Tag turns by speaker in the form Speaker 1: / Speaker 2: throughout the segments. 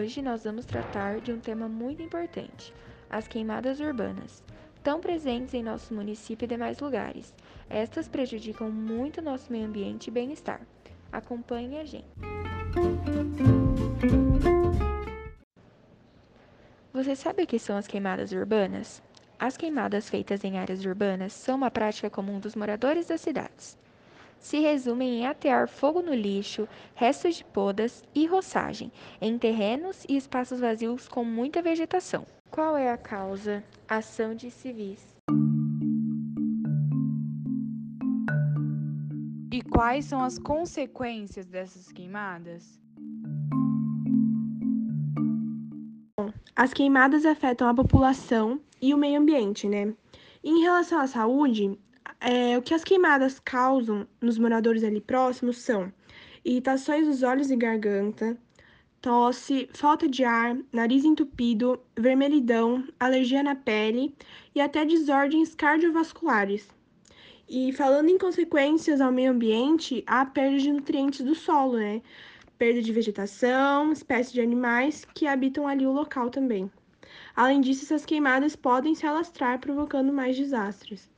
Speaker 1: Hoje nós vamos tratar de um tema muito importante: as queimadas urbanas, tão presentes em nosso município e demais lugares. Estas prejudicam muito nosso meio ambiente e bem-estar. Acompanhe a gente. Você sabe o que são as queimadas urbanas? As queimadas feitas em áreas urbanas são uma prática comum dos moradores das cidades se resumem em atear fogo no lixo, restos de podas e roçagem, em terrenos e espaços vazios com muita vegetação. Qual é a causa? Ação de civis.
Speaker 2: E quais são as consequências dessas queimadas?
Speaker 3: As queimadas afetam a população e o meio ambiente, né? Em relação à saúde, é, o que as queimadas causam nos moradores ali próximos são irritações dos olhos e garganta, tosse, falta de ar, nariz entupido, vermelhidão, alergia na pele e até desordens cardiovasculares. E falando em consequências ao meio ambiente, há perda de nutrientes do solo, né? Perda de vegetação, espécies de animais que habitam ali o local também. Além disso, essas queimadas podem se alastrar, provocando mais desastres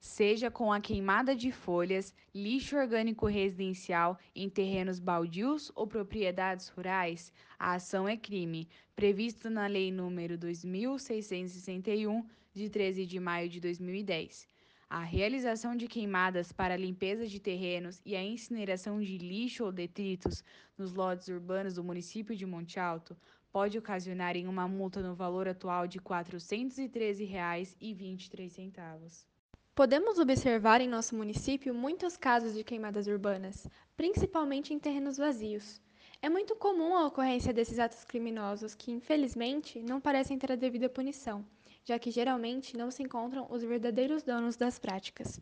Speaker 2: seja com a queimada de folhas, lixo orgânico residencial em terrenos baldios ou propriedades rurais, a ação é crime, previsto na Lei nº 2661, de 13 de maio de 2010. A realização de queimadas para limpeza de terrenos e a incineração de lixo ou detritos nos lotes urbanos do município de Monte Alto pode ocasionar em uma multa no valor atual de R$ 413,23.
Speaker 4: Podemos observar em nosso município muitos casos de queimadas urbanas, principalmente em terrenos vazios. É muito comum a ocorrência desses atos criminosos que, infelizmente, não parecem ter a devida punição, já que geralmente não se encontram os verdadeiros donos das práticas.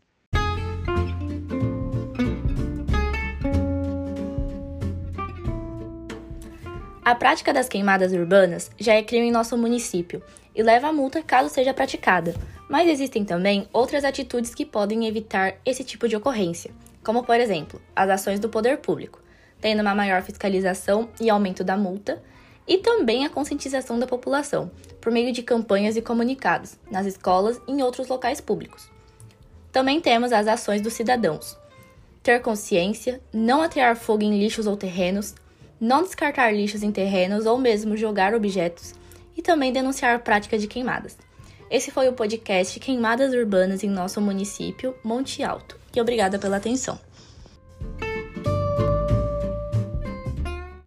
Speaker 5: A prática das queimadas urbanas já é crime em nosso município e leva a multa caso seja praticada, mas existem também outras atitudes que podem evitar esse tipo de ocorrência, como por exemplo, as ações do poder público, tendo uma maior fiscalização e aumento da multa, e também a conscientização da população, por meio de campanhas e comunicados, nas escolas e em outros locais públicos. Também temos as ações dos cidadãos. Ter consciência, não atear fogo em lixos ou terrenos, não descartar lixos em terrenos ou mesmo jogar objetos, e também denunciar a prática de queimadas. Esse foi o podcast Queimadas Urbanas em nosso município, Monte Alto. E obrigada pela atenção.